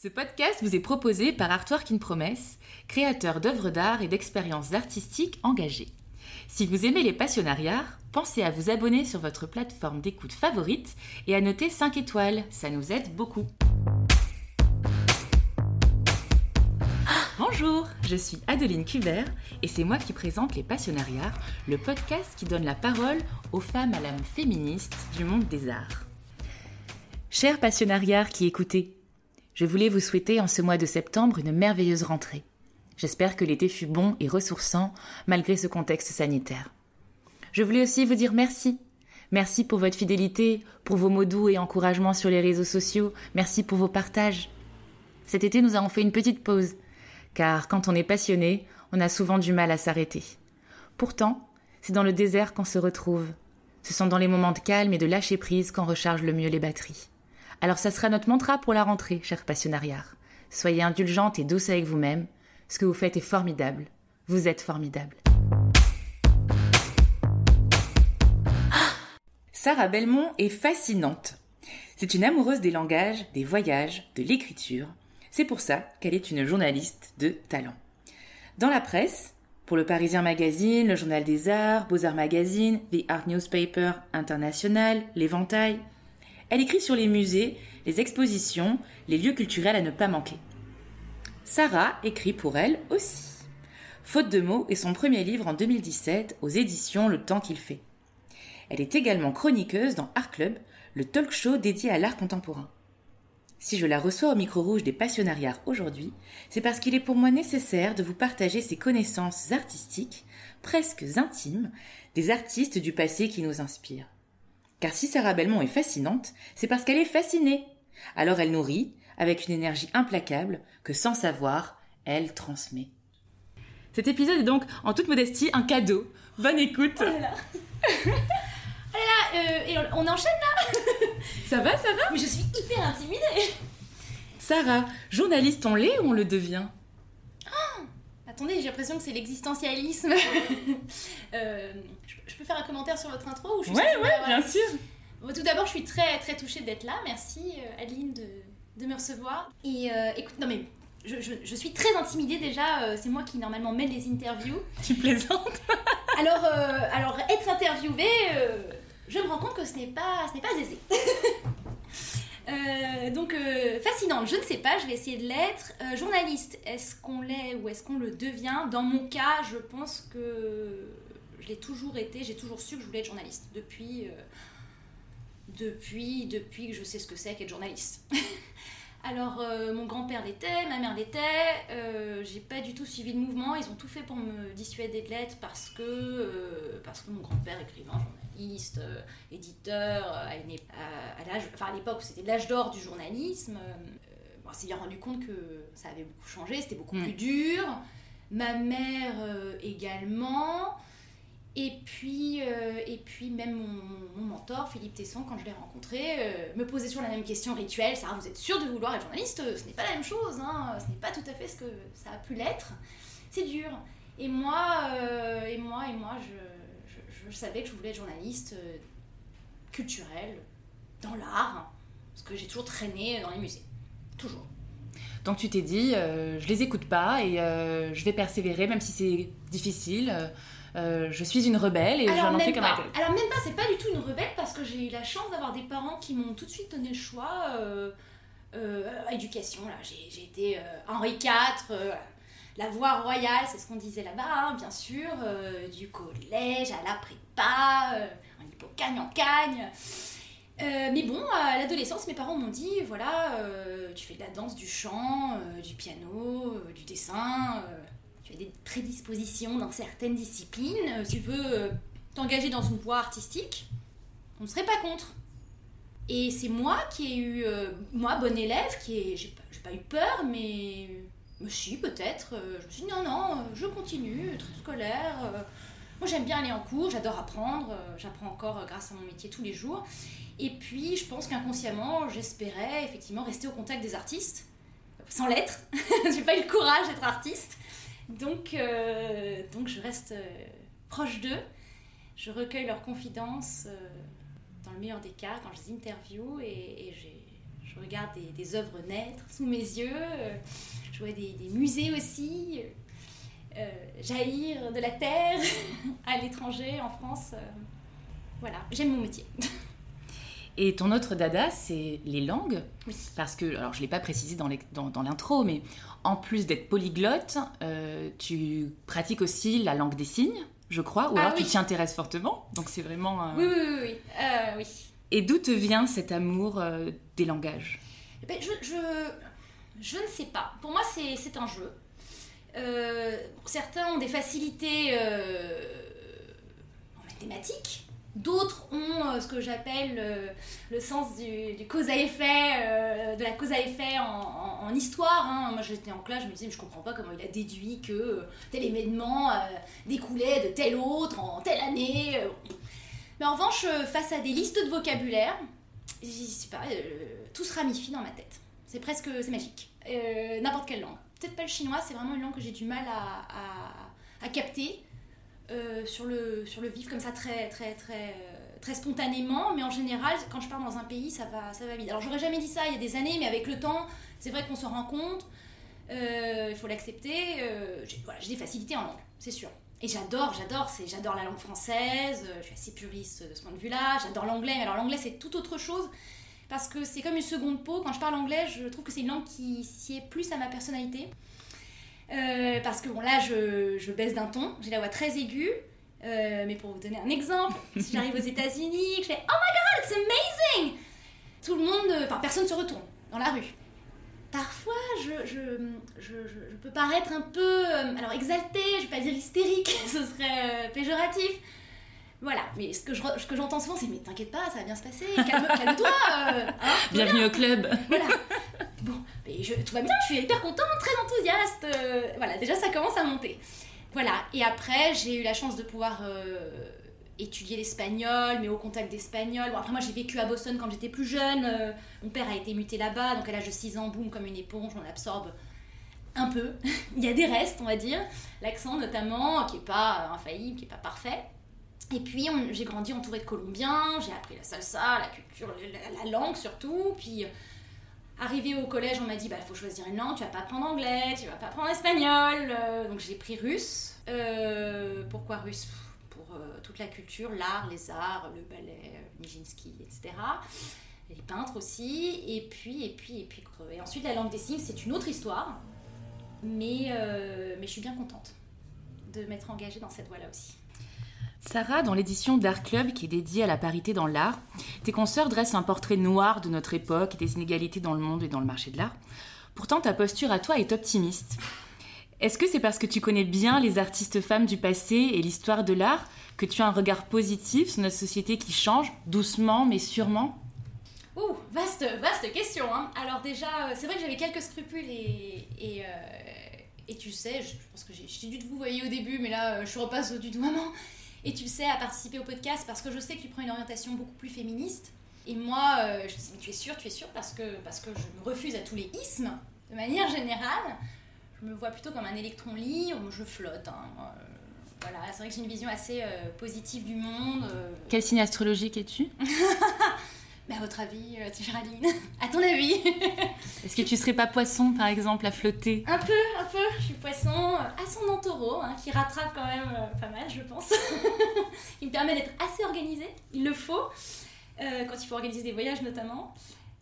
Ce podcast vous est proposé par Artwork in Promesse, créateur d'œuvres d'art et d'expériences artistiques engagées. Si vous aimez les passionnariats, pensez à vous abonner sur votre plateforme d'écoute favorite et à noter 5 étoiles, ça nous aide beaucoup. Bonjour, je suis Adeline Kubert et c'est moi qui présente Les Passionnariats, le podcast qui donne la parole aux femmes à l'âme féministe du monde des arts. Chers passionnariats qui écoutez, je voulais vous souhaiter en ce mois de septembre une merveilleuse rentrée. J'espère que l'été fut bon et ressourçant malgré ce contexte sanitaire. Je voulais aussi vous dire merci. Merci pour votre fidélité, pour vos mots doux et encouragements sur les réseaux sociaux. Merci pour vos partages. Cet été, nous avons fait une petite pause, car quand on est passionné, on a souvent du mal à s'arrêter. Pourtant, c'est dans le désert qu'on se retrouve. Ce sont dans les moments de calme et de lâcher prise qu'on recharge le mieux les batteries. Alors ça sera notre mantra pour la rentrée, chers passionnariats. Soyez indulgente et douce avec vous-même. Ce que vous faites est formidable. Vous êtes formidable. Sarah Belmont est fascinante. C'est une amoureuse des langages, des voyages, de l'écriture. C'est pour ça qu'elle est une journaliste de talent. Dans la presse, pour le Parisien Magazine, le Journal des Arts, Beaux-Arts Magazine, The Art Newspaper International, l'Éventail, elle écrit sur les musées, les expositions, les lieux culturels à ne pas manquer. Sarah écrit pour elle aussi. Faute de mots est son premier livre en 2017 aux éditions Le Temps qu'il fait. Elle est également chroniqueuse dans Art Club, le talk show dédié à l'art contemporain. Si je la reçois au micro rouge des passionnariats aujourd'hui, c'est parce qu'il est pour moi nécessaire de vous partager ces connaissances artistiques, presque intimes, des artistes du passé qui nous inspirent. Car si Sarah Belmont est fascinante, c'est parce qu'elle est fascinée. Alors elle nourrit, avec une énergie implacable, que sans savoir, elle transmet. Cet épisode est donc, en toute modestie, un cadeau. Bonne écoute. Oh là là. Oh là là, euh, et on, on enchaîne là Ça va, ça va? Mais je suis hyper intimidée Sarah, journaliste on l'est ou on le devient? Attendez, j'ai l'impression que c'est l'existentialisme. Euh, je, je peux faire un commentaire sur votre intro ou je suis Ouais, censée- ouais, voilà. bien sûr. Bon, tout d'abord, je suis très très touchée d'être là. Merci euh, Adeline de, de me recevoir. Et euh, écoute, non mais je, je- je suis très intimidée déjà. euh, c'est moi qui normalement mène les interviews. Tu plaisantes Alors, euh, alors être interviewée, euh, je me rends compte que ce n'est pas, ce n'est pas aisé. Euh, donc euh, fascinante, je ne sais pas, je vais essayer de l'être. Euh, journaliste, est-ce qu'on l'est ou est-ce qu'on le devient Dans mon cas, je pense que je l'ai toujours été, j'ai toujours su que je voulais être journaliste depuis, euh, depuis, depuis que je sais ce que c'est qu'être journaliste. Alors, euh, mon grand-père l'était, ma mère l'était, euh, j'ai pas du tout suivi le mouvement, ils ont tout fait pour me dissuader de l'être parce que, euh, parce que mon grand-père, écrivain, journaliste, éditeur, à, à- enfin, à l'époque c'était l'âge d'or du journalisme, bon, on s'est bien rendu compte que ça avait beaucoup changé, c'était beaucoup plus dur. Ma mère également. Et puis, euh, et puis même mon, mentor, Philippe Tesson, quand je l'ai rencontré, euh, me posait toujours la même question rituelle. Sarah, vous êtes sûre de vouloir être journaliste? Ce n'est pas la même chose, hein. ce n'est pas tout à fait ce que ça a pu l'être. C'est dur. Et moi, euh, et moi, et moi, je, savais que je voulais être journaliste culturelle, dans l'art, parce que j'ai toujours traîné dans les musées. Toujours. Donc tu t'es dit, je les écoute pas et je vais persévérer même si c'est difficile. Euh, je suis une rebelle et Alors j'en en fais comme pas. un. Alors même pas, c'est pas du tout une rebelle parce que j'ai eu la chance d'avoir des parents qui m'ont tout de suite donné le choix. Euh, euh, éducation, là, j'ai été euh, Henri IV, la voie royale, c'est ce qu'on disait là-bas, hein, bien sûr, du collège à la prépa, en hippocagne, en cagne. Euh, mais bon, à l'adolescence, mes parents m'ont dit voilà, euh, tu fais de la danse, du chant, euh, du piano, du dessin, tu as des prédispositions dans certaines disciplines, euh, tu veux euh, t'engager dans une voie artistique, on ne serait pas contre. Et c'est moi qui ai eu, euh, moi, bon élève, qui ai, j'ai pas, eu peur, mais, mais si, peut-être. je me suis dit non, non, je continue, très scolaire. moi, j'aime bien aller en cours, j'adore apprendre, j'apprends encore grâce à mon métier tous les jours. Et puis, je pense qu'inconsciemment, j'espérais effectivement rester au contact des artistes, sans l'être. j'ai pas eu le courage d'être artiste. Donc, euh, donc je reste euh, proche d'eux. Je recueille leurs confidences euh, dans le meilleur des cas quand je les interview et, je regarde des, des, œuvres naître sous mes yeux, je vois des, des musées aussi jaillir de la terre à l'étranger, en France. voilà, j'aime mon métier. Et ton autre dada, c'est les langues. Oui. Parce que, alors je ne l'ai pas précisé dans, dans, dans l'intro, mais en plus d'être polyglotte, euh, tu pratiques aussi la langue des signes, je crois, ou Ah alors oui. tu t'y intéresses fortement. Donc c'est vraiment. euh, Oui, oui, oui, oui. Euh, oui. Et d'où te vient cet amour des langages? Eh ben, je, je, je ne sais pas. Pour moi, c'est c'est un jeu. Certains ont des facilités en mathématiques. D'autres ont euh, ce que j'appelle euh, le sens du, cause à effet, euh, de la cause à effet en, histoire. hein. Moi, j'étais en classe, je me disais, mais je comprends pas comment il a déduit que tel événement découlait de tel autre en telle année. Mais en revanche, face à des listes de vocabulaire, pas, euh, tout se ramifie dans ma tête. C'est presque, c'est magique. N'importe quelle langue. Peut-être pas le chinois, c'est vraiment une langue que j'ai du mal à, à- à capter euh, sur, le, sur le vif comme ça très, très, très, très spontanément. Mais en général, quand je pars dans un pays, ça va, ça va vite. Alors j'aurais jamais dit ça il y a des années, mais avec le temps, c'est vrai qu'on se rend compte. Euh, Il faut l'accepter. Euh, j'ai voilà, des facilités en langue, c'est sûr. Et j'adore, j'adore, c'est, j'adore la langue française. Je suis assez puriste de ce point de vue-là. J'adore l'anglais. Mais alors l'anglais, c'est tout autre chose parce que c'est comme une seconde peau. Quand je parle anglais, je trouve que c'est une langue qui sied plus à ma personnalité. Euh, parce que bon, là, je, je baisse d'un ton, j'ai la voix très aiguë. Euh, mais pour vous donner un exemple, si j'arrive aux États-Unis, que je fais Oh my god, it's amazing Tout le monde, euh, enfin, personne se retourne dans la rue. Parfois, je, je, je, je- peux paraître un peu, alors exaltée, je vais pas dire hystérique, ce serait péjoratif. Voilà, mais ce que je ce que j'entends souvent, c'est Mais t'inquiète pas, ça va bien se passer, calme- calme-toi euh, hein, Bienvenue au club voilà. Bon, mais je, tout va bien, je suis hyper contente, très enthousiaste. euh, voilà, déjà ça commence à monter. Voilà, et après j'ai eu la chance de pouvoir euh, étudier l'espagnol, mais au contact d'espagnol. Bon, après moi j'ai vécu à Boston quand j'étais plus jeune. mon père a été muté là-bas, donc à l'âge de 6 ans, boum, comme une éponge, on absorbe un peu. Il y a des restes, on va dire. L'accent notamment, qui est pas infaillible, qui est pas parfait. Et puis j'ai grandi entourée de Colombiens, j'ai appris la salsa, la culture, la, la langue surtout. Puis euh, arrivé au collège, on m'a dit bah faut choisir une langue, tu vas pas apprendre anglais, tu vas pas apprendre espagnol. Euh, donc j'ai pris russe. Euh, pourquoi russe? Pour toute la culture, l'art, les arts, le ballet, Nijinsky, etc. Les peintres aussi. Et puis et puis et puis et ensuite la langue des signes, c'est une autre histoire. Mais mais je suis bien contente de m'être engagée dans cette voie-là aussi. Sarah, dans l'édition d'Art Club qui est dédiée à la parité dans l'art, tes consoeurs dressent un portrait noir de notre époque et des inégalités dans le monde et dans le marché de l'art. Pourtant, ta posture à toi est optimiste. Est-ce que c'est parce que tu connais bien les artistes femmes du passé et l'histoire de l'art que tu as un regard positif sur notre société qui change, doucement mais sûrement? Ouh, vaste, vaste question. Hein. Alors déjà, euh, c'est vrai que j'avais quelques scrupules et, et, euh, tu sais, je, pense que j'ai dû te vous voyez au début, mais là, euh, je repasse au du maman. Et tu le sais, à participer au podcast parce que je sais que tu prends une orientation beaucoup plus féministe. Et moi, euh, je dis, mais tu es sûre, tu es sûre, parce que, parce que je me refuse à tous les ismes, de manière générale. Je me vois plutôt comme un électron libre, je flotte. hein. Euh, voilà, c'est vrai que j'ai une vision assez euh, positive du monde. euh, Quel signe astrologique es-tu? mais à votre avis, euh, Géraldine À ton avis Est-ce que tu serais pas poisson, par exemple, à flotter? Un peu, un peu. Je suis poisson euh, ascendant taureau, hein, qui rattrape quand même euh, pas mal, je pense. il me permet d'être assez organisée, il le faut, euh, quand il faut organiser des voyages notamment.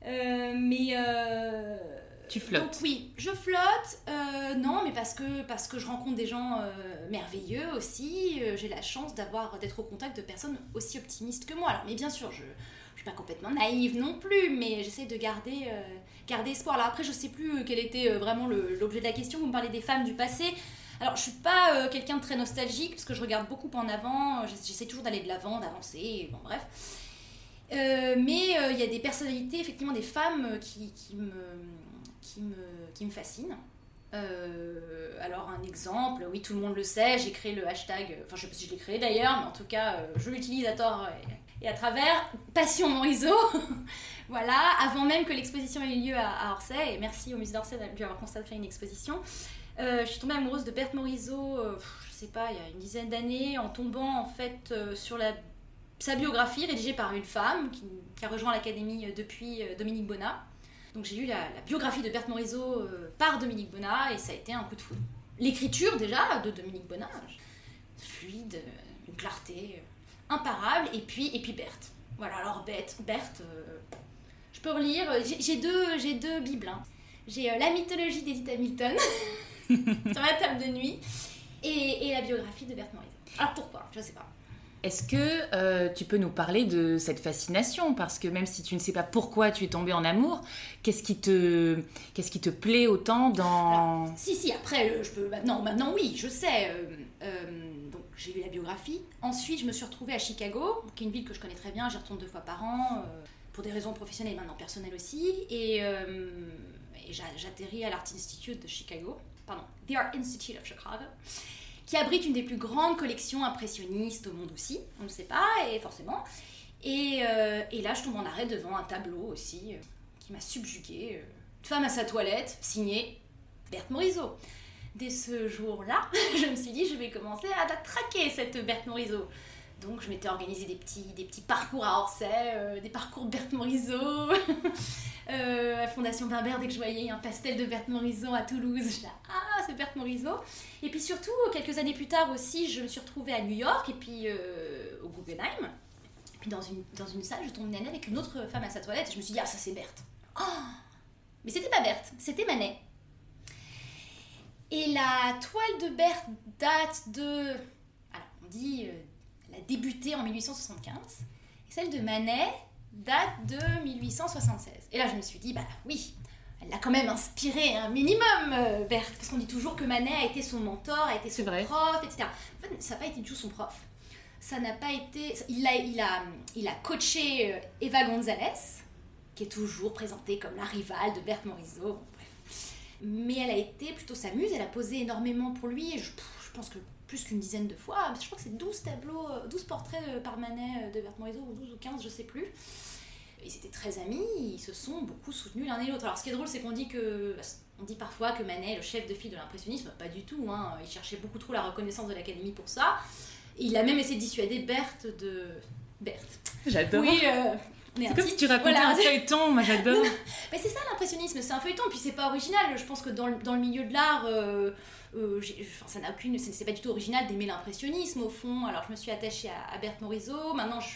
Euh, mais. Tu flottes. Donc oui, je flotte. euh, non, mais parce que, parce que je rencontre des gens euh, merveilleux aussi. euh, J'ai la chance d'avoir d'être au contact de personnes aussi optimistes que moi. Alors, mais bien sûr, je pas complètement naïve non plus, mais j'essaie de garder, euh, garder espoir. Alors après, je sais plus euh, quel était euh, vraiment l'objet de la question. Vous me parlez des femmes du passé. Alors, je suis pas quelqu'un de très nostalgique, parce que je regarde beaucoup en avant. J'essaie toujours d'aller de l'avant, d'avancer, bon bref. Mais il y a des personnalités, effectivement, des femmes qui, qui me, qui, me, qui me fascinent. Alors un exemple, oui tout le monde le sait, j'ai créé le hashtag, enfin je sais pas si je l'ai créé d'ailleurs, mais en tout cas je l'utilise à tort et, à travers, Passion Morisot, voilà, avant même que l'exposition ait eu lieu à, Orsay, et merci au musée d'Orsay de lui avoir consacré une exposition, euh, je suis tombée amoureuse de Berthe Morisot, euh, je sais pas, il y a une dizaine d'années, en tombant en fait euh, sur la, sa biographie rédigée par une femme qui, a rejoint l'académie euh, depuis Dominique Bonnat. Donc j'ai lu la, biographie de Berthe Morisot par Dominique Bonnat et ça a été un coup de foudre. L'écriture déjà de Dominique Bonnat, fluide, une clarté imparable, et puis, et puis Berthe. Voilà, alors Berthe, Berthe je peux relire, j'ai deux, deux bibles. Hein. J'ai la mythologie d'Edith Hamilton sur ma table de nuit et, et la biographie de Berthe Morisot. Alors pourquoi? Je sais pas. Est-ce que euh, tu peux nous parler de cette fascination? Parce que même si tu ne sais pas pourquoi tu es tombée en amour, qu'est-ce qui te, qu'est-ce qui te plaît autant dans... si, si, après, je peux... Maintenant, maintenant oui, je sais. Euh, euh, j'ai lu la biographie. Ensuite, je me suis retrouvée à Chicago, qui est une ville que je connais très bien. J'y retourne deux fois par an, pour des raisons professionnelles et maintenant personnelles aussi. Et, et j'atterris à l'Art Institute de Chicago. Pardon, The Art Institute of Chicago qui abrite une des plus grandes collections impressionnistes au monde aussi, on ne sait pas, et forcément. Et, euh, et, là, je tombe en arrêt devant un tableau aussi euh, qui m'a subjuguée. Euh, une femme à sa toilette, signée Berthe Morisot. Dès ce jour-là, je me suis dit, je vais commencer à traquer, cette Berthe Morisot. Donc je m'étais organisé des petits, des petits parcours à Orsay, des parcours Berthe Morisot. euh, à Fondation Bimbert, dès que je voyais un pastel de Berthe Morisot à Toulouse, je Ah, c'est Berthe Morisot Et puis surtout, quelques années plus tard aussi, je me suis retrouvée à New York et puis euh, au Guggenheim. Et puis dans une, dans une salle, je tombe nez avec une autre femme à sa toilette et je me suis dit Ah, ça c'est Berthe. Oh Mais c'était pas Berthe, c'était Manet. Et la toile de Berthe date de. Alors, on dit. Euh, elle a débuté en 1875. Et celle de Manet, date de 1876. Et là, je me suis dit, bah oui, elle l'a quand même inspiré un minimum, euh, Berthe, parce qu'on dit toujours que Manet a été son mentor, a été son prof, etc. En fait, ça n'a pas été du tout son prof. Ça n'a pas été. Il a, il a, il a coaché euh, Eva Gonzalez, qui est toujours présentée comme la rivale de Berthe Morisot. Mais elle a été plutôt sa muse, elle a posé énormément pour lui, et je, je pense que plus qu'une dizaine de fois. Je crois que c'est 12 tableaux, 12 euh, portraits par Manet de Berthe Morisot, ou 12 ou 15, je sais plus ils étaient très amis, ils se sont beaucoup soutenus l'un et l'autre. Alors ce qui est drôle, c'est qu'on dit que on dit parfois que Manet le chef de file de l'impressionnisme, pas du tout. Hein. Il cherchait beaucoup trop la reconnaissance de l'Académie pour ça. il a même essayé de dissuader Berthe de Berthe. J'adore. Oui. Euh, c'est comme si tu racontais un feuilleton, moi j'adore. Mais c'est ça l'impressionnisme, c'est un feuilleton, puis c'est pas original. Je pense que dans le, dans le milieu de l'art, euh, euh, enfin, ça n'a aucune, c'est pas du tout original d'aimer l'impressionnisme au fond. Alors je me suis attachée à, à Berthe Morisot, maintenant je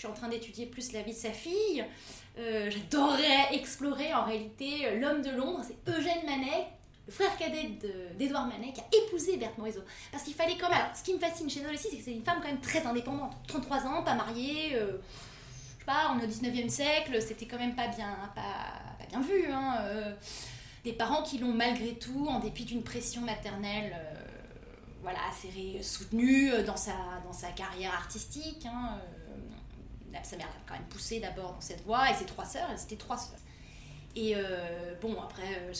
je suis en train d'étudier plus la vie de sa fille. Euh, j'adorerais explorer en réalité l'homme de Londres, c'est Eugène Manet, le frère cadet d'Edouard Manet, qui a épousé Berthe Morisot. Parce qu'il fallait quand même. Alors, ce qui me fascine chez elle aussi, c'est que c'est une femme quand même très indépendante. 33 ans, pas mariée. Euh, je sais pas, on est au 19e siècle, c'était quand même pas bien, pas, bien vu. Hein, des parents qui l'ont malgré tout, en dépit d'une pression maternelle. voilà, assez soutenue dans sa, dans sa carrière artistique. Hein, sa mère l'a quand même poussée d'abord dans cette voie, et ses trois sœurs, elles étaient trois sœurs. Et euh, bon, après, euh,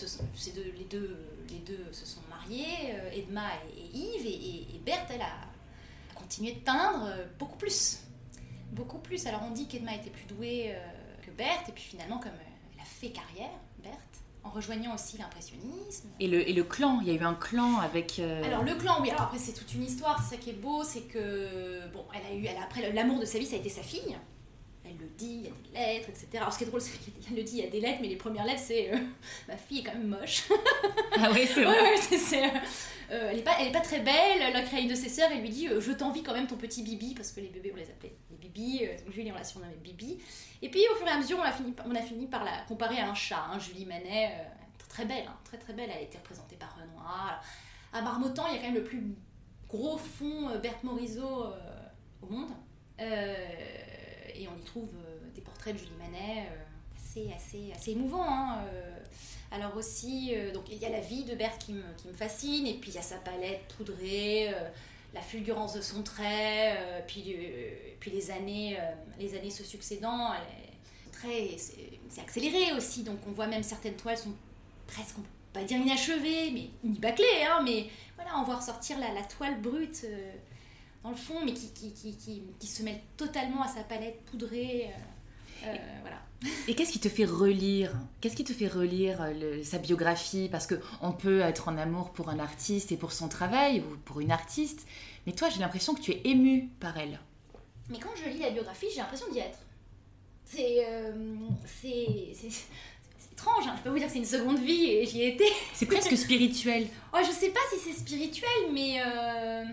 les, deux, se sont mariés, euh, Edma et, Yves, et, Berthe, elle a continué de peindre beaucoup plus. Beaucoup plus. Alors on dit qu'Edma était plus douée que Berthe, et puis finalement, comme elle a fait carrière, Berthe, en rejoignant aussi l'impressionnisme. Et le, et le clan, il y a eu un clan avec... Euh, alors le clan, oui, alors après c'est toute une histoire, c'est ça qui est beau, c'est que, bon, elle a eu, elle a, après l'amour de sa vie, ça a été sa fille. Elle le dit, il y a des lettres, etc. Alors ce qui est drôle, c'est qu'elle le dit, il y a des lettres, mais les premières lettres, c'est euh, ma fille est quand même moche. ah oui, c'est vrai. Ouais, c'est, euh, elle, est pas, elle est pas très belle, la créée de ses sœurs, elle lui dit Je t'envie quand même ton petit Bibi, parce que les bébés, on les appelait les Bibi, Julie, on l'a surnommé Bibi. Et puis au fur et à mesure, on a fini, on a fini par la comparer à un chat. Hein. Julie Manet, euh, très belle, hein, très très belle, elle a été représentée par Renoir. À Marmottan, il y a quand même le plus gros fond euh, Berthe Morisot euh, au monde. Et on y trouve des portraits de Julie Manet assez, assez, assez émouvants. Hein, alors aussi, donc il y a la vie de Berthe qui me, qui me, fascine, et puis il y a sa palette poudrée, la fulgurance de son trait, euh, puis, euh, puis les, années, euh, les années se succédant, très, c'est accéléré aussi, donc on voit même certaines toiles sont presque, on peut pas dire inachevées, mais ni bâclées, hein, mais voilà, on voit ressortir la toile brute dans le fond, mais qui, qui, qui, qui, se mêle totalement à sa palette poudrée. voilà. Et qu'est-ce qui te fait relire Qu'est-ce qui te fait relire sa biographie? Parce que on peut être en amour pour un artiste et pour son travail ou pour une artiste, mais toi, j'ai l'impression que tu es ému par elle. Mais quand je lis la biographie, j'ai l'impression d'y être. C'est euh, c'est étrange. Hein. Je peux vous dire que c'est une seconde vie et j'y ai été. C'est presque spirituel. oh, je sais pas si c'est spirituel, mais euh,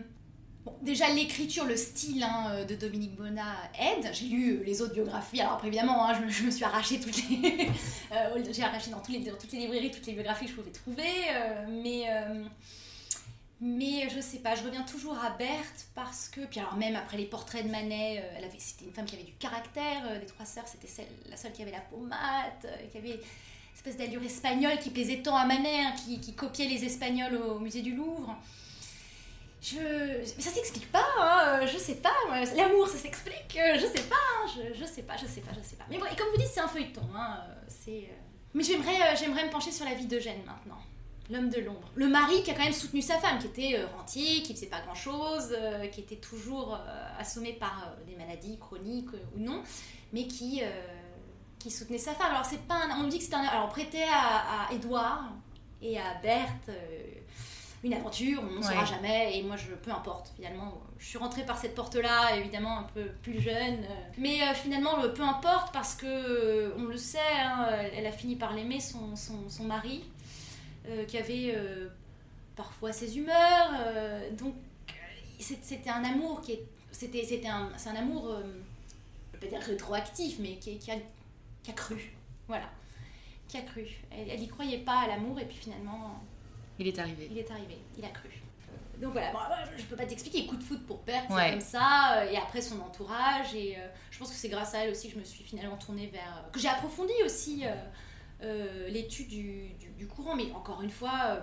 bon, déjà l'écriture, le style hein, de Dominique Bonnat aide. J'ai lu les autres biographies. Alors après évidemment, hein, je, me, je, me, suis arraché toutes les, euh, j'ai arraché dans, les, dans toutes les librairies toutes les biographies que je pouvais trouver, euh, mais mais je sais pas, je reviens toujours à Berthe parce que, puis alors même après les portraits de Manet, euh, elle avait, c'était une femme qui avait du caractère, euh, des trois sœurs, c'était celle, la seule qui avait la pommade, euh, qui avait une espèce d'allure espagnole qui plaisait tant à Manet, hein, qui, qui, copiait les Espagnols au musée du Louvre. Je... Mais ça s'explique pas, hein, je sais pas, l'amour ça s'explique, je sais pas, hein, je, je, sais pas, je sais pas, je sais pas. Mais bon, et comme vous dites, c'est un feuilleton, hein, c'est... Mais j'aimerais, j'aimerais me pencher sur la vie d'Eugène maintenant. L'homme de l'ombre. Le mari qui a quand même soutenu sa femme, qui était euh, rentier, qui ne faisait pas grand-chose, euh, qui était toujours euh, assommé par des maladies chroniques ou non, mais qui, qui soutenait sa femme. Alors, c'est pas un, on dit que c'est un. Alors, prêtait à, à Edouard et à Berthe une aventure, on ne saura jamais, et moi, je, peu importe, finalement. Je suis rentrée par cette porte-là, évidemment, un peu plus jeune, mais finalement, peu importe, parce que, on le sait, hein, elle a fini par l'aimer, son, son, son mari. Euh, qui avait euh, parfois ses humeurs. Euh, donc c'était un amour qui est. C'était, c'était un, c'est un amour, je ne vais pas dire rétroactif, mais qui, qui, a, qui a cru. Voilà. Qui a cru. Elle n'y croyait pas à l'amour et puis finalement. Il est arrivé. Il est arrivé. Il a cru. Donc voilà, bon, je peux pas t'expliquer, coup de foot pour perdre, c'est comme ça, et après son entourage, et je pense que c'est grâce à elle aussi que je me suis finalement tournée vers. que j'ai approfondi aussi euh, l'étude du, du, courant. Mais encore une fois, euh,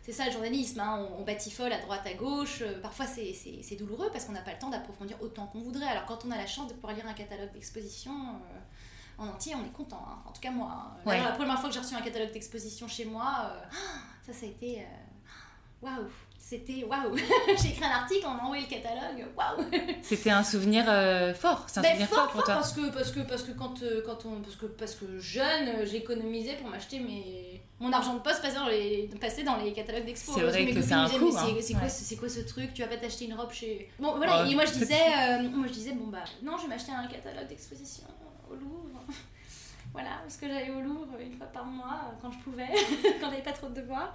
c'est ça le journalisme, hein, on, batifole à droite, à gauche. Euh, parfois c'est douloureux parce qu'on n'a pas le temps d'approfondir autant qu'on voudrait. Alors quand on a la chance de pouvoir lire un catalogue d'exposition en entier, on est content. Hein. En tout cas moi. Hein. La première fois que j'ai reçu un catalogue d'exposition chez moi, ça, ça a été... Waouh c'était waouh J'ai écrit un article, on m'a envoyé le catalogue, waouh C'était un souvenir euh, fort, c'est un ben, souvenir fort, pour toi parce que, parce que, parce que quand, euh, quand on. Parce que, parce que jeune, euh, j'économisais pour m'acheter mes. Mon argent de poste passait dans les, passait dans les catalogues d'expo. C'est vrai que c'est un coup. Hein. C'est quoi, quoi, ce truc? Tu vas pas t'acheter une robe chez. Bon, voilà, et moi je disais, moi je disais, bon bah, non, je vais m'acheter un catalogue d'exposition au Louvre. voilà, parce que j'allais au Louvre une fois par mois, quand je pouvais, quand j'avais pas trop de devoirs.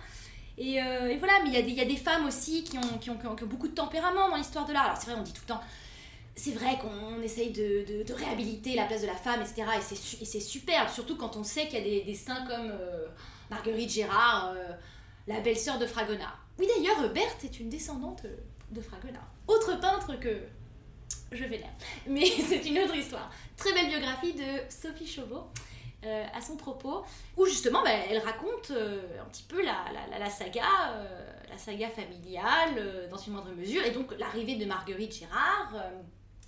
Euh, et, voilà, mais il y, a des femmes aussi qui ont, beaucoup de tempérament dans l'histoire de l'art. Alors c'est vrai, on dit tout le temps, c'est vrai qu'on essaye de, réhabiliter la place de la femme, etc. Et c'est superbe, surtout quand on sait qu'il y a des, des saints comme euh, Marguerite Gérard, euh, la belle-sœur de Fragonard. Oui d'ailleurs, Berthe est une descendante de Fragonard. Autre peintre que je vais l'air. Mais c'est une autre histoire. Très belle biographie de Sophie Chauveau. Euh, à son propos, où justement bah, elle raconte euh, un petit peu la, saga, euh, la saga familiale dans une moindre mesure, et donc l'arrivée de Marguerite Gérard,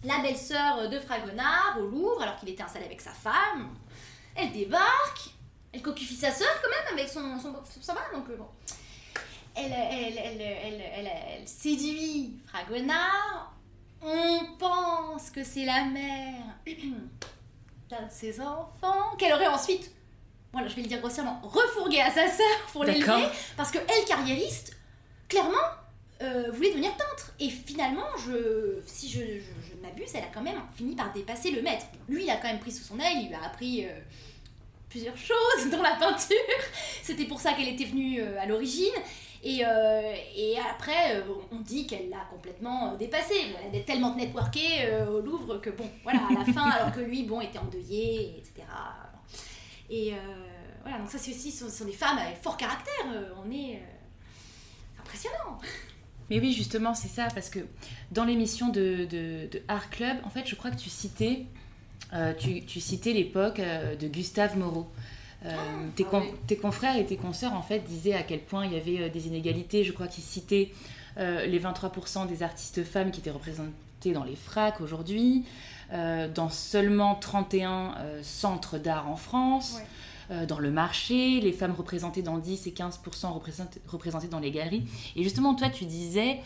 la belle-sœur de Fragonard au Louvre, alors qu'il était installé avec sa femme. Elle débarque, elle cocufie sa sœur quand même avec son, son, son, donc bon. Elle, elle, elle, elle séduit Fragonard. On pense que c'est la mère d'un de ses enfants, qu'elle aurait ensuite, voilà, je vais le dire grossièrement, refourgué à sa sœur pour l'élever, parce que elle, carriériste, clairement, euh, voulait devenir peintre. Et finalement, je, si je, je, m'abuse, elle a quand même fini par dépasser le maître. Lui, il a quand même pris sous son aile, il lui a appris euh, plusieurs choses, dont la peinture. C'était pour ça qu'elle était venue euh, à l'origine. Et, euh, et après, euh, on dit qu'elle l'a complètement euh, dépassé. Elle est tellement networkée au Louvre que, bon, voilà, à la fin, alors que lui, bon, était endeuillé, etc. Et voilà, donc ça, c'est aussi, ce sont des femmes avec fort caractère. on est impressionnant. Mais oui, justement, c'est ça, parce que dans l'émission de, de, de, Art Club, en fait, je crois que tu citais, tu, tu, citais l'époque de Gustave Moreau. Euh, tes, ah tes, confrères et tes consoeurs en fait disaient à quel point il y avait euh, des inégalités. Je crois qu'ils citaient euh, les 23% des artistes femmes qui étaient représentés dans les fracs aujourd'hui, dans seulement 31 centres d'art en France. dans le marché, les femmes représentées dans 10 et 15% représentées, représentées dans les galeries. Et justement, toi, tu disais,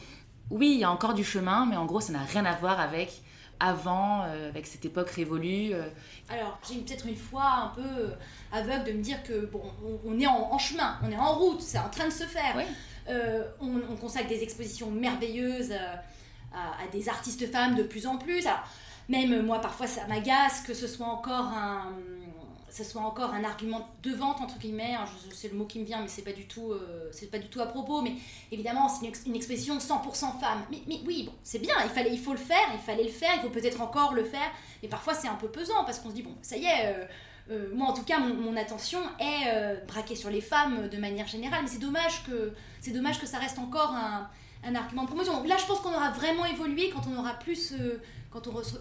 oui, il y a encore du chemin, mais en gros, ça n'a rien à voir avec avant, euh, avec cette époque révolue euh. Alors, j'ai peut-être une foi un peu euh, aveugle de me dire que, bon, on, est en, chemin, on est en route, c'est en train de se faire. on, consacre des expositions merveilleuses à, des artistes femmes de plus en plus. Alors, même moi, parfois, ça m'agace que ce soit encore un ce soit encore un argument de vente entre guillemets hein, c'est le mot qui me vient mais c'est pas du tout euh, c'est pas du tout à propos mais évidemment c'est une, expression 100% femme. Mais, oui bon c'est bien il fallait il faut le faire il fallait le faire il faut peut-être encore le faire mais parfois c'est un peu pesant parce qu'on se dit bon ça y est euh, euh, moi en tout cas mon, attention est braquée sur les femmes de manière générale mais c'est dommage que c'est dommage que ça reste encore un, argument de promotion. Là je pense qu'on aura vraiment évolué quand on aura plus quand on, se,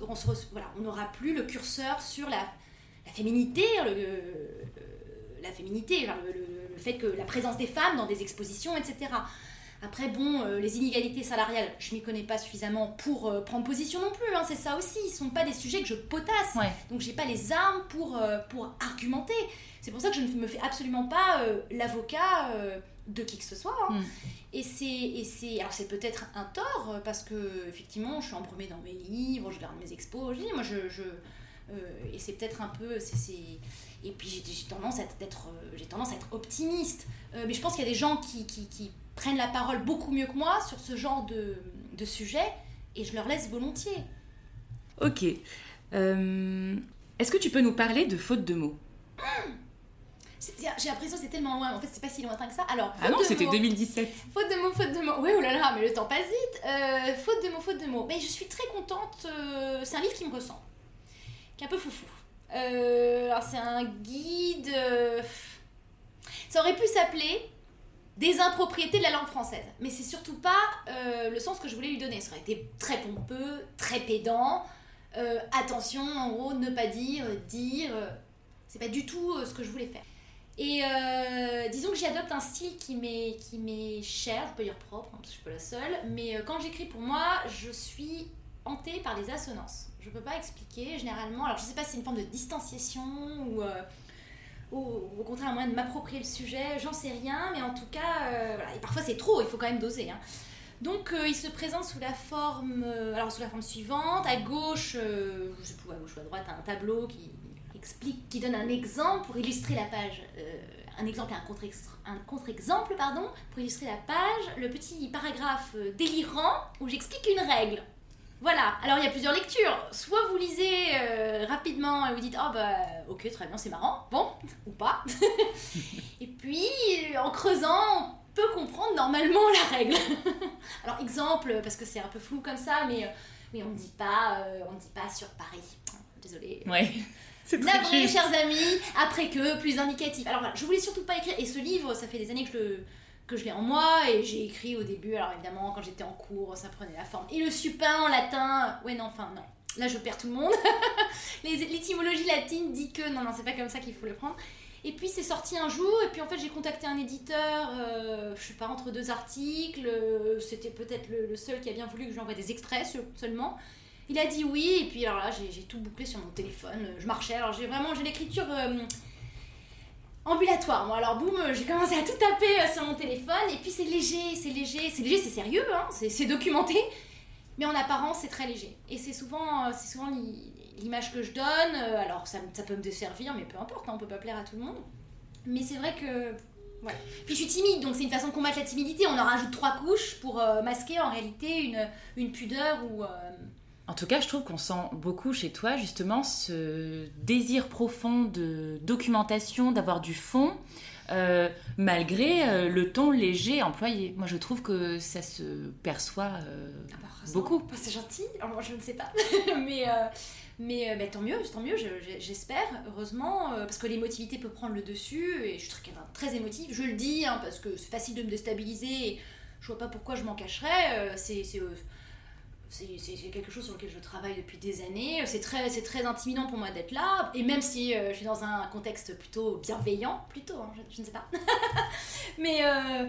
voilà, on n'aura plus le curseur sur la la féminité, le, la féminité, le, fait que la présence des femmes dans des expositions, etc. Après, bon, euh, les inégalités salariales, je m'y connais pas suffisamment pour euh, prendre position non plus, hein, c'est ça aussi. Ils sont pas des sujets que je potasse. Donc, j'ai pas les armes pour, euh, pour argumenter. C'est pour ça que je ne me fais absolument pas l'avocat de qui que ce soit. Hein. Mm. Et c'est. Alors, c'est peut-être un tort, parce que, effectivement, je suis embrumée dans mes livres, je regarde mes expos. Je dis, moi, je, je et c'est peut-être un peu. Et puis j'ai tendance, à être, euh, j'ai tendance à être optimiste. Euh, mais je pense qu'il y a des gens qui, qui, prennent la parole beaucoup mieux que moi sur ce genre de, de sujet et je leur laisse volontiers. Ok. Est-ce que tu peux nous parler de faute de mots? J'ai l'impression que c'est tellement loin, en fait c'est pas si lointain que ça. Alors, ah non, c'était 2017. Faute de mots, faute de mots. Oui, oh là là, mais le temps passe vite. faute de mots, faute de mots. Mais je suis très contente. c'est un livre qui me ressemble un peu foufou. Euh, alors c'est un guide. Euh, ça aurait pu s'appeler Des impropriétés de la langue française, mais c'est surtout pas euh, le sens que je voulais lui donner. Ça aurait été très pompeux, très pédant. attention, en gros, ne pas dire, dire. c'est pas du tout ce que je voulais faire. Et disons que j'y adopte un style qui m'est, qui m'est cher, je peux dire propre, hein, parce que je suis pas la seule, mais quand j'écris pour moi, je suis hantée par les assonances je peux pas expliquer généralement. Alors je sais pas si c'est une forme de distanciation ou, euh, au contraire un moyen de m'approprier le sujet, j'en sais rien, mais en tout cas, euh, et parfois c'est trop, il faut quand même doser. Hein. Donc euh, il se présente sous la forme, alors sous la forme suivante. À gauche, je sais plus à gauche ou à droite, un tableau qui explique, qui donne un exemple pour illustrer la page. un exemple un contre-exemple, pardon, pour illustrer la page, le petit paragraphe délirant où j'explique une règle. Voilà, alors il y a plusieurs lectures. Soit vous lisez euh, rapidement et vous dites Oh bah ok, très bien, c'est marrant, bon, ou pas. et puis en creusant, on peut comprendre normalement la règle. alors exemple, parce que c'est un peu flou comme ça, mais euh, oui, on ne dit pas, euh, on dit pas sur Paris. Désolée. Ouais. Navré, chers amis, après que, plus indicatif. Alors voilà, je voulais surtout pas écrire, et ce livre, ça fait des années que je le que je l'ai en moi et j'ai écrit au début. Alors évidemment, quand j'étais en cours, ça prenait la forme. Et le supin en latin, ouais, non, enfin, non. Là, je perds tout le monde. L'étymologie latine dit que non, non, c'est pas comme ça qu'il faut le prendre. Et puis c'est sorti un jour, et puis en fait j'ai contacté un éditeur, euh, je sais pas, entre deux articles, euh, c'était peut-être le, seul qui a bien voulu que j'envoie des extraits seulement. Il a dit oui, et puis alors là j'ai tout bouclé sur mon téléphone, je marchais, alors j'ai vraiment, j'ai l'écriture... Euh, ambulatoire. Moi, alors boum, j'ai commencé à tout taper euh, sur mon téléphone. Et puis c'est léger, c'est léger, c'est léger, c'est sérieux, hein, c'est documenté. Mais en apparence, c'est très léger. Et c'est souvent, euh, souvent l'image que je donne. Euh, alors ça, peut me desservir, mais peu importe, hein, on peut pas plaire à tout le monde. Mais c'est vrai que. Puis je suis timide, donc c'est une façon de combattre la timidité. On en rajoute trois couches pour masquer en réalité une pudeur ou en tout cas, je trouve qu'on sent beaucoup chez toi justement ce désir profond de documentation, d'avoir du fond, euh, malgré euh, le ton léger employé. Moi, je trouve que ça se perçoit euh, ah bah, beaucoup. Bah, c'est gentil. Alors, moi, je ne sais pas, mais. Mais, tant mieux, tant mieux, j'espère, heureusement, parce que l'émotivité peut prendre le dessus, et je suis très, très émotive, je le dis, hein, parce que c'est facile de me déstabiliser, et je vois pas pourquoi je m'en cacherais, c'est c'est quelque chose sur lequel je travaille depuis des années. C'est très, très intimidant pour moi d'être là. Et même si euh, je suis dans un contexte plutôt bienveillant, plutôt, hein, je, ne sais pas. Mais euh,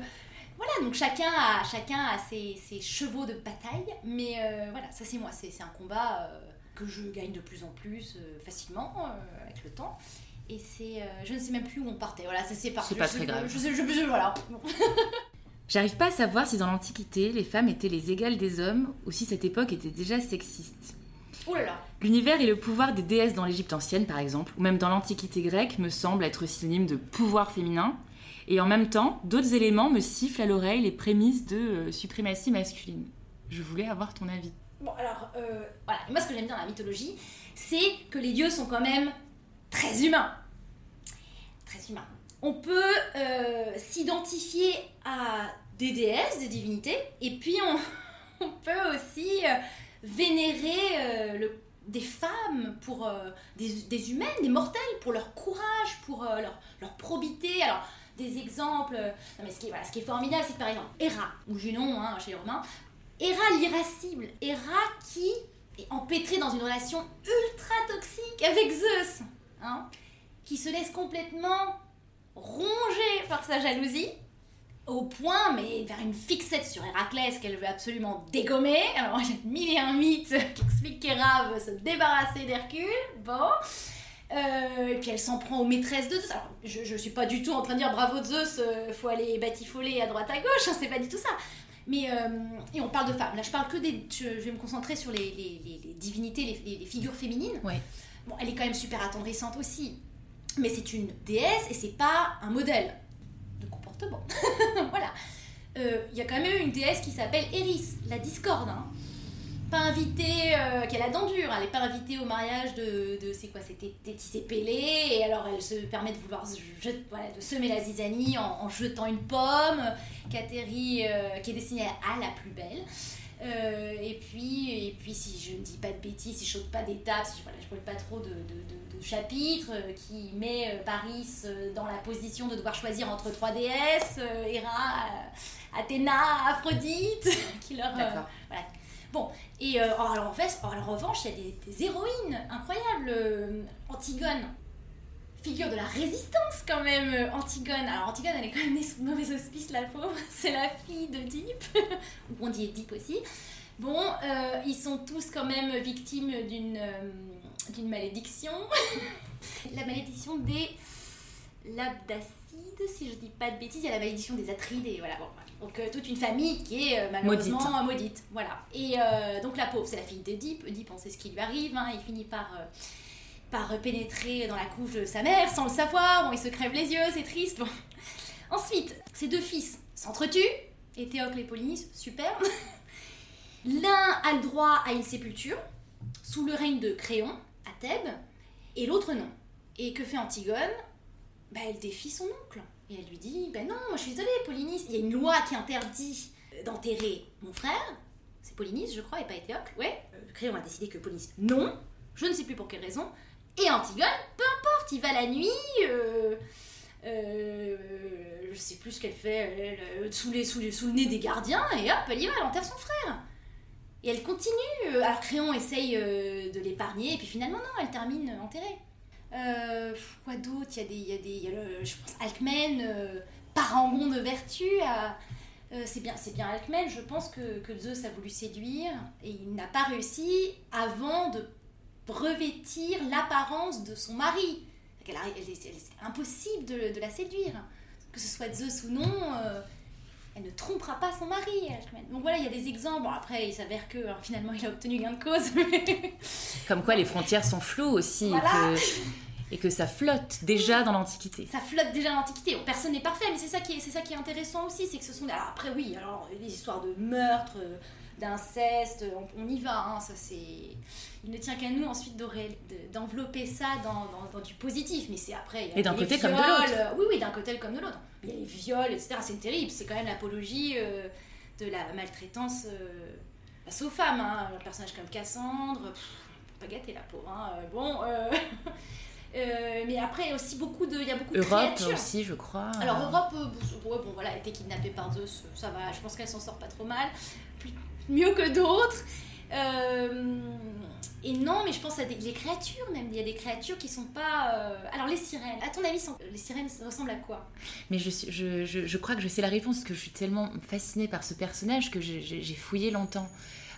voilà, donc chacun a, chacun a ses, ses chevaux de bataille. Mais euh, voilà, ça c'est moi. C'est un combat que je gagne de plus en plus facilement avec le temps. Et c'est. je ne sais même plus où on partait. Voilà, c'est parti. C'est pas très grave. Je, je, voilà. J'arrive pas à savoir si dans l'Antiquité, les femmes étaient les égales des hommes ou si cette époque était déjà sexiste. L'univers et le pouvoir des déesses dans l'Égypte ancienne, par exemple, ou même dans l'Antiquité grecque, me semblent être synonymes de pouvoir féminin. Et en même temps, d'autres éléments me sifflent à l'oreille les prémices de euh, suprématie masculine. Je voulais avoir ton avis. Bon, alors, euh, voilà. moi, ce que j'aime bien dans la mythologie, c'est que les dieux sont quand même très humains. très humain. On peut euh, s'identifier à des déesses, des divinités, et puis on, peut aussi euh, vénérer euh, des femmes euh, des, humaines, des mortels, pour leur courage, pour leur, probité. Alors, des exemples. non, mais ce qui, est- voilà, ce qui est formidable, c'est que par exemple, Héra, ou Junon hein, chez les Romains, Héra l'irascible, Héra qui est empêtrée dans une relation ultra toxique avec Zeus, hein, qui se laisse complètement ronger par sa jalousie, au point, mais vers une fixette sur Héraclès qu'elle veut absolument dégommer. Alors, a mille et un mythes qui expliquent qu'Héra veut se débarrasser d'Hercule. Bon. Euh, et puis elle s'en prend aux maîtresses de Zeus. Alors, je, je suis pas du tout en train de dire bravo Zeus, euh, faut aller batifoler à droite à gauche, hein, c'est pas du tout ça. Mais, euh, et on parle de femmes. Là, je parle que des. Je, je vais me concentrer sur les, les- les- les divinités, les figures féminines. Ouais. Bon, elle est quand même super attendrissante aussi. Mais c'est une déesse et c'est pas un modèle comportement. voilà. Euh, Il y a quand même une déesse qui s'appelle Eris, la discorde. hein. Pas invitée, euh, qu'elle a dent dure, elle n'est pas invitée au mariage de, de c'est quoi, c'était Tétis Pélée, et alors elle se permet de vouloir se jet- voilà, de semer la zizanie en, jetant une pomme, euh, qui est destinée à la plus belle. Euh, et puis, et puis, si je ne dis pas de bêtises, si je saute pas d'étapes, si je, voilà, je brûle pas trop de, de, de- de chapitres, euh, qui met euh, Paris dans la position de devoir choisir entre trois déesses, Héra, Athéna, Aphrodite, qui leur... voilà. Bon, et alors en fait, en revanche, il y a des, des héroïnes incroyables. Antigone, figure de la résistance quand même, euh, Antigone. Alors Antigone, elle est quand même née sous mauvais auspice, la pauvre. C'est la fille d'Oedipe, ou on dit Édipe aussi. Bon, euh, ils sont tous quand même victimes d'une euh, malédiction. la malédiction des Labdacides, si je dis pas de bêtises, il y a la malédiction des Atrides, et voilà. Bon, donc euh, toute une famille qui est malheureusement maudite. Voilà. Et donc la pauvre, c'est la fille d'Oedipe. Oedipe, on sait ce qui lui arrive. hein, il finit par, par pénétrer dans la couche de sa mère sans le savoir. Bon, il se crève les yeux, c'est triste. Bon. Ensuite, ses deux fils s'entretuent. Et Théocle et Polynice, super. L'un a le droit à une sépulture sous le règne de Créon à Thèbes, et l'autre non. Et que fait Antigone? Bah, Elle défie son oncle. Et elle lui dit Ben non, je suis désolée, Polynice, il y a une loi qui interdit d'enterrer mon frère. C'est Polynice, je crois, et pas Éthéocle. Ouais. Euh, Créon a décidé que Polynice, non. Je ne sais plus pour quelle raison. Et Antigone, peu importe, il va la nuit. Euh, euh, je sais plus ce qu'elle fait, elle, euh, sous, les, les- le nez des gardiens, et hop, elle y va, elle enterre son frère. Et elle continue. euh, Alors Créon essaye euh, de l'épargner, et puis finalement, non, elle termine enterrée. Quoi d'autre Il y a des. Y a des je pense Alcmène, euh, parangon de vertu. c'est bien, Alcmène, je pense que, que Zeus a voulu séduire, et il n'a pas réussi avant de revêtir l'apparence de son mari. Elle elle elle C'est impossible de, de la séduire. Que ce soit Zeus ou non, euh, elle ne trompera pas son mari. Donc voilà, il y a des exemples. Bon, après, il s'avère que hein, finalement, il a obtenu gain de cause. Comme quoi les frontières sont floues aussi Voilà. et, que, et que ça flotte déjà dans l'Antiquité. ça flotte déjà l'Antiquité. Bon, Personne n'est parfait, mais c'est ça qui est, c'est ça qui est intéressant aussi, c'est que ce sont. Alors après, oui, alors les histoires de meurtre, euh, d'inceste, on, on y va. hein, ça c'est. Il ne tient qu'à nous ensuite d'envelopper ça dans, dans- dans du positif, mais c'est après. il y a Et d'un côté comme de viols, l'autre. euh, Oui, oui, d'un côté comme de l'autre. Il y a les viols, etc. C'est terrible. C'est quand même l'apologie euh, de la maltraitance euh, aux femmes. Hein. Un personnage comme Cassandre, pff, pas gâté la pauvre. hein. Euh, Bon. euh, euh, mais après, il y a aussi beaucoup de, il y a beaucoup de Europe créatures. aussi, je crois. Alors Europe, euh, bon, voilà, elle a été kidnappée par Zeus, ça va, je pense qu'elle s'en sort pas trop mal, mieux que d'autres. Euh, et non, mais je pense à des les créatures même, il y a des créatures qui sont pas... euh, Alors les sirènes, à ton avis, sont- les sirènes ressemblent à quoi? Mais je, je, je, je crois que je sais la réponse parce que je suis tellement fascinée par ce personnage que j'ai- fouillé longtemps.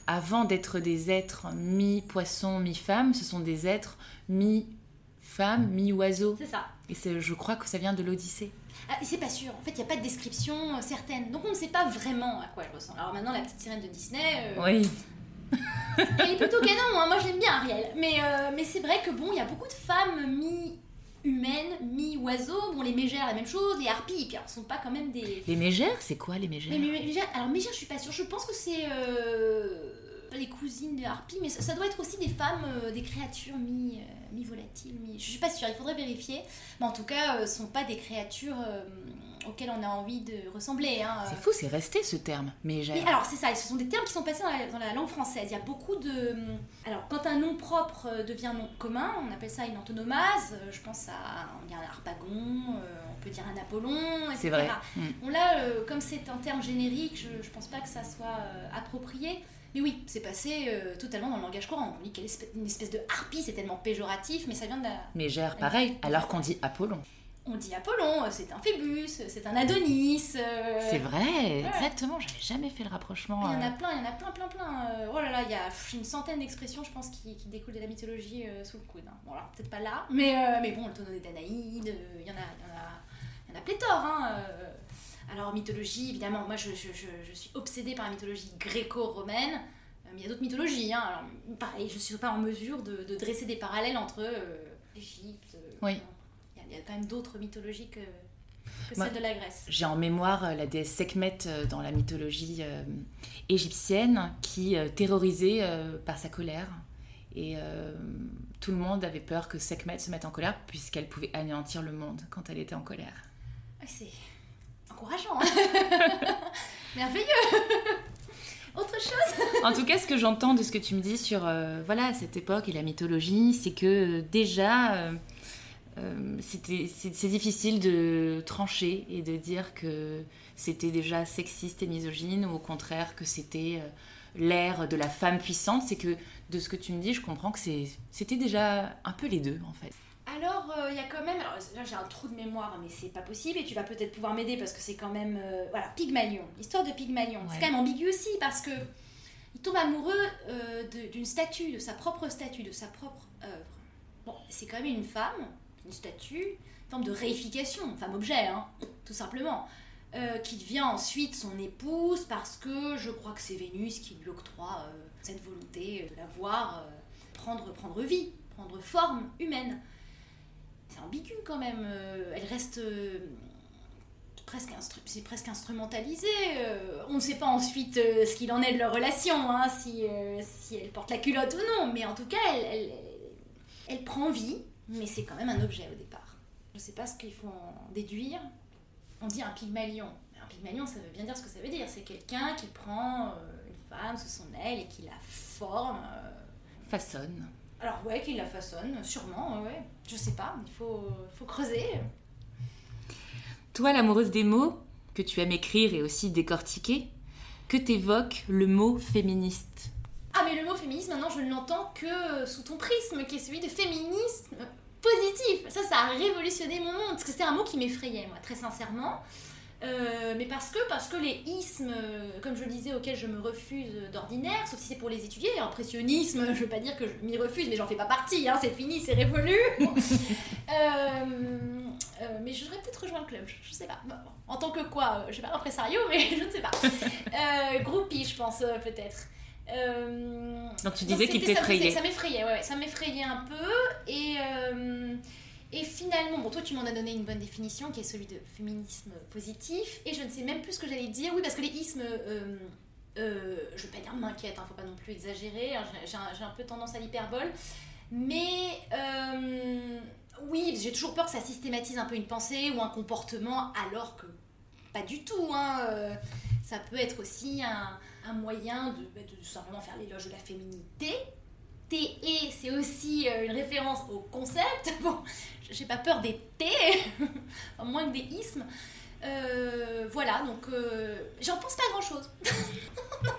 Avant d'être des êtres mi-poisson, mi-femme, ce sont des êtres mi-femme, mi-oiseau. C'est ça. Et je crois que ça vient de l'Odyssée. Ah, c'est pas sûr, en fait il n'y a pas de description euh, certaine, donc on ne sait pas vraiment à quoi elle ressemble. Alors maintenant la petite sirène de Disney, euh, Oui. Elle est plutôt canon, hein. moi j'aime bien Ariel. Mais, euh, mais c'est vrai que bon, il y a beaucoup de femmes mi-humaines, mi-oiseaux. Bon, les mégères, la même chose, les harpies, puis alors, sont pas quand même des. Les mégères, c'est quoi les mégères alors, mégères, je suis pas sûre. Je pense que c'est. euh, les cousines des harpies, mais ça, doit être aussi des femmes, euh, des créatures mi, euh, mi-volatiles, mi... je suis pas sûre, il faudrait vérifier. Mais en tout cas, ne sont pas des créatures auxquelles on a envie de ressembler. Hein. C'est fou, c'est resté ce terme, mais, mais alors c'est ça, ce sont des termes qui sont passés dans la, langue française. Il y a beaucoup de... Alors quand un nom propre devient nom commun, on appelle ça une antonomase. Je pense à... Un harpagon peut dire un Apollon, etc. C'est vrai. Bon, là, euh, comme c'est un terme générique, je, ne pense pas que ça soit euh, approprié. Mais oui, c'est passé euh, totalement dans le langage courant. On dit qu'elle est une espèce de harpie, c'est tellement péjoratif, mais ça vient de la... Mégère, pareil, alors qu'on dit Apollon. On dit Apollon, c'est un Phébus, c'est un Adonis. C'est vrai, exactement, j'avais jamais fait le rapprochement. Il y en a plein, il y en a plein, plein, plein. oh là là, il y a une centaine d'expressions, je pense, qui, qui, découlent de la mythologie sous le coude. Hein. Bon, alors peut-être pas là, mais, mais bon, le tonneau des Danaïdes, il y en a, il y en a pléthore. Hein, euh. Alors, mythologie, évidemment, moi je, suis obsédée par la mythologie gréco-romaine, euh, mais il y a d'autres mythologies. Hein. Alors, pareil, je ne suis pas en mesure de, dresser des parallèles entre l'Égypte. Euh, oui. Il y, a quand même d'autres mythologies que, celle de la Grèce. J'ai en mémoire la déesse Sekhmet dans la mythologie égyptienne qui terrorisait par sa colère. Et tout le monde avait peur que Sekhmet se mette en colère puisqu'elle pouvait anéantir le monde quand elle était en colère. C'est encourageant. Hein. Merveilleux. Autre chose En tout cas, ce que j'entends de ce que tu me dis sur euh, voilà cette époque et la mythologie, c'est que euh, déjà, euh, c'est difficile de trancher et de dire que c'était déjà sexiste et misogyne ou au contraire que c'était l'ère de la femme puissante. C'est que de ce que tu me dis, je comprends que c'était déjà un peu les deux en fait. Alors, euh, il y a quand même. Alors là, j'ai un trou de mémoire, mais c'est pas possible. Et tu vas peut-être pouvoir m'aider parce que c'est quand même. Euh, voilà, Pygmalion. L'histoire de Pygmalion. C'est quand même ambigu aussi parce que. Il tombe amoureux euh, d'une statue, de sa propre statue, de sa propre œuvre. Bon, c'est quand même une femme, une statue, une forme de réification, une femme objet, hein, tout simplement. qui devient ensuite son épouse parce que je crois que c'est Vénus qui lui octroie cette volonté de la voir prendre, prendre vie, prendre forme humaine c'est ambigu quand même. Euh, elle reste euh, presque, c'est presque instrumentalisé. Euh, on ne sait pas ensuite ce qu'il en est de leur relation, hein, si, si elle porte la culotte ou non, mais en tout cas, elle, elle, prend vie, mais c'est quand même un objet au départ. Je ne sais pas ce qu'il faut en déduire. On dit un pygmalion. Un pygmalion, ça veut bien dire ce que ça veut dire. C'est quelqu'un qui prend une femme sous son aile et qui la forme. Façonne. Alors ouais, qu'il la façonne, sûrement, ouais. Je sais pas, il faut, faut creuser. Toi, l'amoureuse des mots, que tu aimes écrire et aussi décortiquer, que t'évoque le mot féministe? Ah mais le mot féministe, maintenant, je ne l'entends que sous ton prisme, qui est celui de féminisme positif. Ça, ça a révolutionné mon monde, parce que c'était un mot qui m'effrayait, moi, très sincèrement. Euh, mais parce que, parce que les ismes, comme je le disais, auxquels je me refuse d'ordinaire, sauf si c'est pour les étudier, impressionnisme, je veux pas dire que je m'y refuse, mais j'en fais pas partie, hein, c'est fini, c'est révolu. Euh, euh, mais je devrais peut-être rejoindre le club, je, sais pas. en tant que quoi Je sais pas, impresario, mais je ne sais pas. groupie, je pense, peut-être. donc tu disais qu'il t'effrayait. Ça m'effrayait, ouais, ça m'effrayait un peu. Et, et finalement, bon, toi tu m'en as donné une bonne définition qui est celui de féminisme positif. Et je ne sais même plus ce que j'allais dire. Oui, parce que les ismes, euh, euh, je vais pas dire m'inquiète, hein, faut pas non plus exagérer. Hein, j'ai un, peu tendance à l'hyperbole. Mais euh, oui, j'ai toujours peur que ça systématise un peu une pensée ou un comportement, alors que pas du tout. Hein, euh, ça peut être aussi un, moyen bah, de simplement faire l'éloge de la féminité C'est aussi une référence au concept. Bon, j'ai pas peur des T, moins que des ismes. Euh, voilà, donc euh, j'en pense pas grand chose.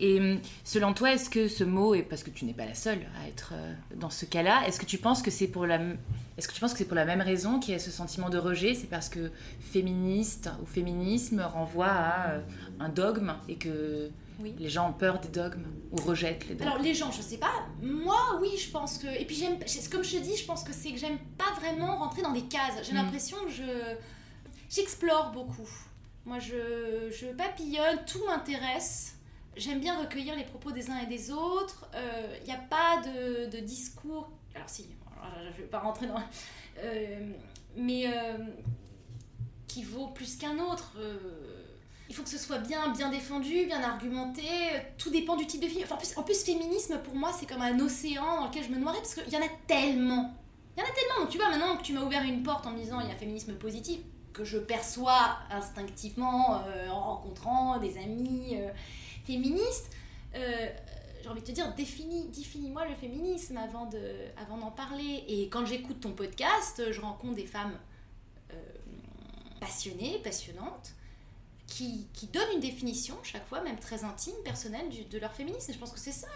Et hum, selon toi, est-ce que ce mot, et parce que tu n'es pas la seule à être euh, dans ce cas-là, est-ce que tu penses que c'est pour est-ce que tu penses que c'est pour la même raison qu'il y a ce sentiment de rejet? C'est parce que féministe ou féminisme renvoie à un dogme et que les gens ont peur des dogmes ou rejettent les dogmes. Alors les gens, je sais pas. Moi, oui, je pense que. Et puis j'aime. Comme je te dis, je pense que c'est que j'aime pas vraiment rentrer dans des cases. J'ai mm. l'impression que je j'explore beaucoup. Moi, je, je papillonne, tout m'intéresse. J'aime bien recueillir les propos des uns et des autres. Il euh, n'y a pas de, de, discours. Alors si, je ne vais pas rentrer dans. Euh, mais euh, qui vaut plus qu'un autre il faut que ce soit bien, bien défendu, bien argumenté. Tout dépend du type de film. Enfin, en, plus, en plus, féminisme, pour moi, c'est comme un océan dans lequel je me noierais parce qu'il y en a tellement. Il y en a tellement. Donc, tu vois, maintenant que tu m'as ouvert une porte en me disant il y a un féminisme positif, que je perçois instinctivement euh, en rencontrant des amis euh, féministes, euh, j'ai envie de te dire, définis, définis-moi le féminisme avant, de, avant d'en parler. Et quand j'écoute ton podcast, je rencontre des femmes passionnées, passionnantes, qui, qui, donnent une définition, chaque fois, même très intime, personnelle, de leur féminisme. Et je pense que c'est ça.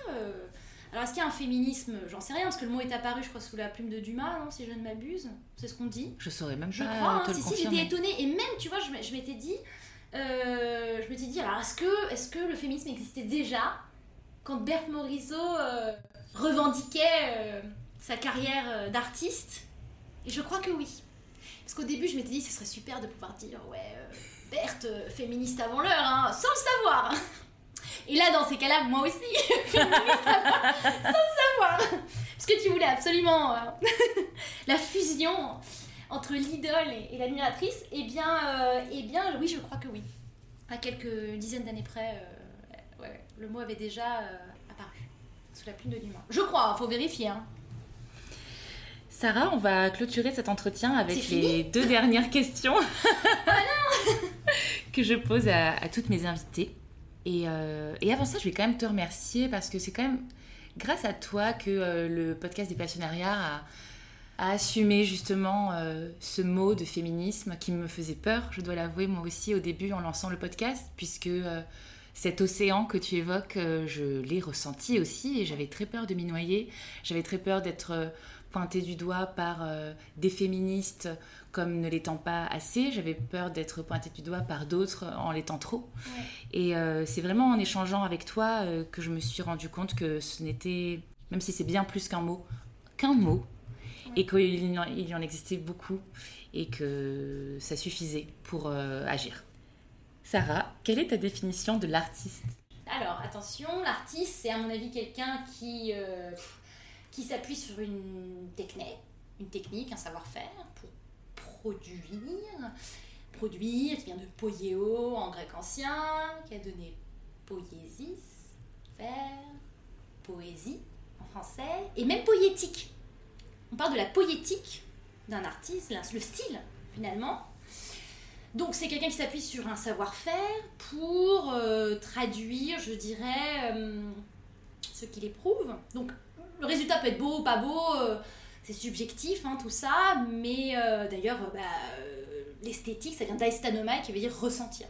Alors, est-ce qu'il y a un féminisme J'en sais rien, parce que le mot est apparu, je crois, sous la plume de Dumas, non, si je ne m'abuse? C'est ce qu'on dit? Je saurais même je pas. Je crois, hein, si, si, j'étais étonnée. Et même, tu vois, je, je m'étais dit, euh, je m'étais dit, alors, est-ce que, est que le féminisme existait déjà quand Berthe Morisot euh, revendiquait euh, sa carrière d'artiste? Et je crois que oui. Parce qu'au début, je m'étais dit, ce serait super de pouvoir dire, ouais, Berthe, féministe avant l'heure, hein, sans le savoir. Et là, dans ces cas-là, moi aussi, féministe sans le savoir. Parce que tu voulais absolument euh, la fusion entre l'idole et, l'admiratrice. Eh bien, euh, eh bien, oui, je crois que oui. À quelques dizaines d'années près, euh, ouais, le mot avait déjà apparu sous la plume de l'humain. Je crois, faut vérifier. Hein. Sarah, on va clôturer cet entretien avec les deux dernières questions ah que je pose à, toutes mes invitées. Euh, et, avant ça, je vais quand même te remercier parce que c'est quand même grâce à toi que euh, le podcast des passionnariats a, assumé justement euh, ce mot de féminisme qui me faisait peur, je dois l'avouer moi aussi au début en lançant le podcast, puisque cet océan que tu évoques, je l'ai ressenti aussi et j'avais très peur de m'y noyer, j'avais très peur d'être pointée du doigt par des féministes comme ne l'étant pas assez, j'avais peur d'être pointée du doigt par d'autres en l'étant trop. Et euh, c'est vraiment en échangeant avec toi euh, que je me suis rendu compte que ce n'était, même si c'est bien plus qu'un mot, qu'un mot, et qu'il y en existait beaucoup et que ça suffisait pour euh, agir. Sarah, quelle est ta définition de l'artiste? Alors, attention, l'artiste, c'est à mon avis quelqu'un qui, qui s'appuie sur une technique, une technique, un savoir-faire pour produire. Produire, qui vient de poieo en grec ancien, qui a donné poiesis, faire, poésie en français, et même poétique. On parle de la poétique d'un artiste, le style finalement. Donc c'est quelqu'un qui s'appuie sur un savoir-faire pour euh, traduire, je dirais, euh, ce qu'il éprouve. Donc le résultat peut être beau ou pas beau. Euh, c'est subjectif hein, tout ça, mais euh, d'ailleurs, bah, euh, l'esthétique, ça vient d'aestanoma qui veut dire ressentir.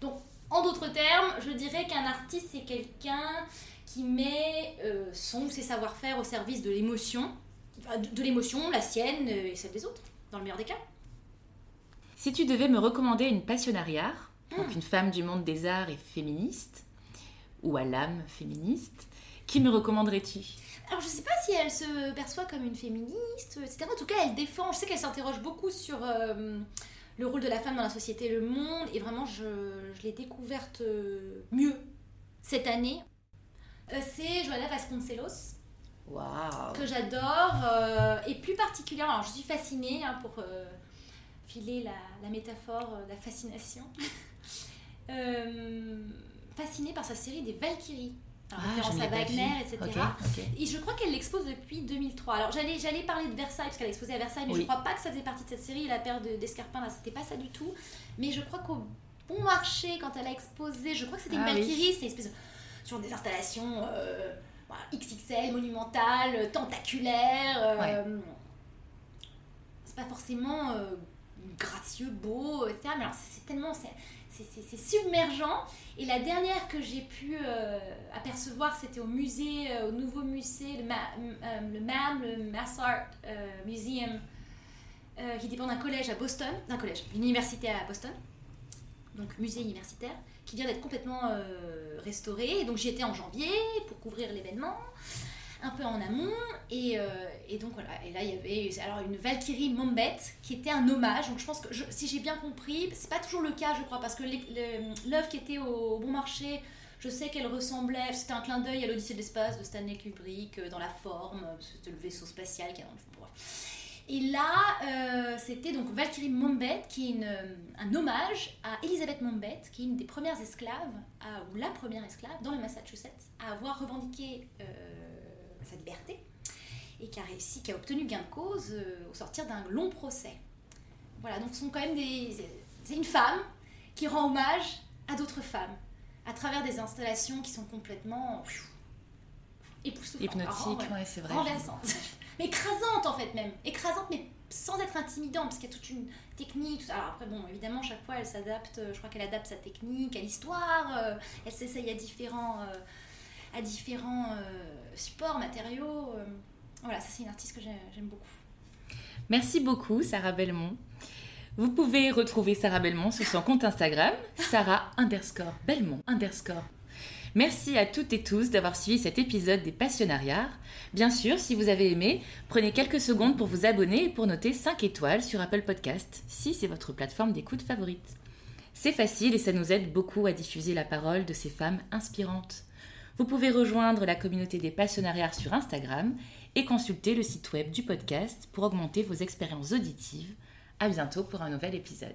Donc, en d'autres termes, je dirais qu'un artiste, c'est quelqu'un qui met euh, son ou ses savoir-faire au service de l'émotion, de, l'émotion, la sienne et celle des autres, dans le meilleur des cas. Si tu devais me recommander une passionnariat, donc hmm. une femme du monde des arts et féministe, ou à l'âme féministe, qui me recommanderais-tu alors, je sais pas si elle se perçoit comme une féministe, etc. En tout cas, elle défend. Je sais qu'elle s'interroge beaucoup sur euh, le rôle de la femme dans la société, le monde. Et vraiment, je, je l'ai découverte euh, mieux cette année. Euh, c'est Joana Vasconcelos. Wow. Que j'adore. et plus particulièrement, alors je suis fascinée hein, pour filer la, la, métaphore, la fascination. fascinée par sa série des Valkyries ah, référence à Wagner, etc. Et je crois qu'elle l'expose depuis 2003. Alors j'allais, j'allais parler de Versailles, parce qu'elle a exposé à Versailles, mais je crois pas que ça faisait partie de cette série, La paire d'escarpins, là, c'était pas ça du tout. Mais je crois qu'au bon marché, quand elle a exposé, je crois que c'était une ah, Valkyrie, c'est une espèce de, sur des installations euh, XXL, monumentales, tentaculaires. Euh, c'est pas forcément euh, gracieux, beau, etc. Mais alors c'est tellement c'est submergent. Et la dernière que j'ai pu euh, apercevoir, c'était au musée, euh, au nouveau musée, le, euh, le MAM, le Mass Art Museum, qui dépend d'un collège à Boston, d'un collège, une université à Boston, donc musée universitaire, qui vient d'être complètement restauré. Donc j'y étais en janvier pour couvrir l'événement un peu en amont. Et, euh, et, donc voilà, et là il y avait alors une Valkyrie Mombet qui était un hommage. Donc je pense que si j'ai bien compris, c'est pas toujours le cas, je crois, parce que l'œuvre qui était au bon marché, je sais qu'elle ressemblait, c'était un clin d'œil à l'Odyssée de l'espace de Stanley Kubrick euh, dans la forme, c'était le vaisseau spatial qui a dans le Et là, euh, c'était donc Valkyrie Mombet, qui est une, un hommage à Elisabeth Mombet, qui est une des premières esclaves, ou la première esclave dans le Massachusetts, à avoir revendiqué sa liberté et qui a réussi, qui a obtenu gain de cause euh, au sortir d'un long procès. Voilà, donc ce sont quand même des. C'est une femme qui rend hommage à d'autres femmes à travers des installations qui sont complètement pfiou, époustouflantes. Hypnotique, Ah, ouais c'est vrai. renversante. mais écrasante en fait même. Écrasante mais sans être intimidante parce qu'il y a toute une technique. tout. Alors après bon évidemment chaque fois elle s'adapte, euh, je crois qu'elle adapte sa technique à l'histoire, euh, elle s'essaye à différents, euh, à différents euh, supports, matériaux. euh. Voilà, ça c'est une artiste que j'ai- j'aime beaucoup. Merci beaucoup, Sarah Belmont. Vous pouvez retrouver Sarah Belmont sur son compte Instagram, Sarah underscore Belmont underscore. Merci à toutes et tous d'avoir suivi cet épisode des Passionnariats. Bien sûr, si vous avez aimé, prenez quelques secondes pour vous abonner et pour noter 5 étoiles sur Apple Podcast, si c'est votre plateforme d'écoute favorite. C'est facile et ça nous aide beaucoup à diffuser la parole de ces femmes inspirantes. Vous pouvez rejoindre la communauté des Passionnariats sur Instagram et consulter le site web du podcast pour augmenter vos expériences auditives. À bientôt pour un nouvel épisode.